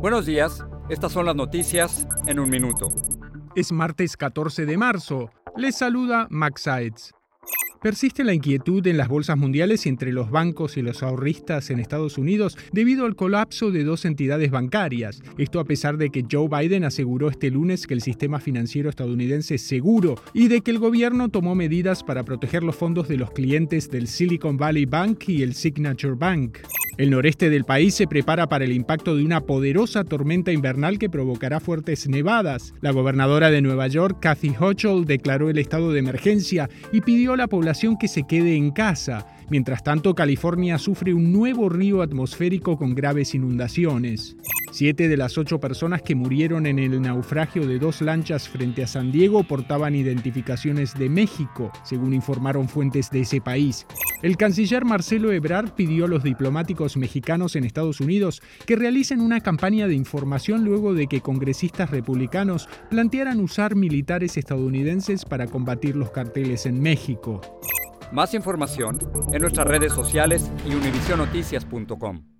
Buenos días, estas son las noticias en un minuto. Es martes 14 de marzo. Les saluda Max Sides. Persiste la inquietud en las bolsas mundiales entre los bancos y los ahorristas en Estados Unidos debido al colapso de dos entidades bancarias. Esto a pesar de que Joe Biden aseguró este lunes que el sistema financiero estadounidense es seguro y de que el gobierno tomó medidas para proteger los fondos de los clientes del Silicon Valley Bank y el Signature Bank. El noreste del país se prepara para el impacto de una poderosa tormenta invernal que provocará fuertes nevadas. La gobernadora de Nueva York, Kathy Hochul, declaró el estado de emergencia y pidió a la población que se quede en casa. Mientras tanto, California sufre un nuevo río atmosférico con graves inundaciones. Siete de las ocho personas que murieron en el naufragio de dos lanchas frente a San Diego portaban identificaciones de México, según informaron fuentes de ese país. El canciller Marcelo Ebrard pidió a los diplomáticos mexicanos en Estados Unidos que realicen una campaña de información luego de que congresistas republicanos plantearan usar militares estadounidenses para combatir los carteles en México. Más información en nuestras redes sociales y univisionoticias.com.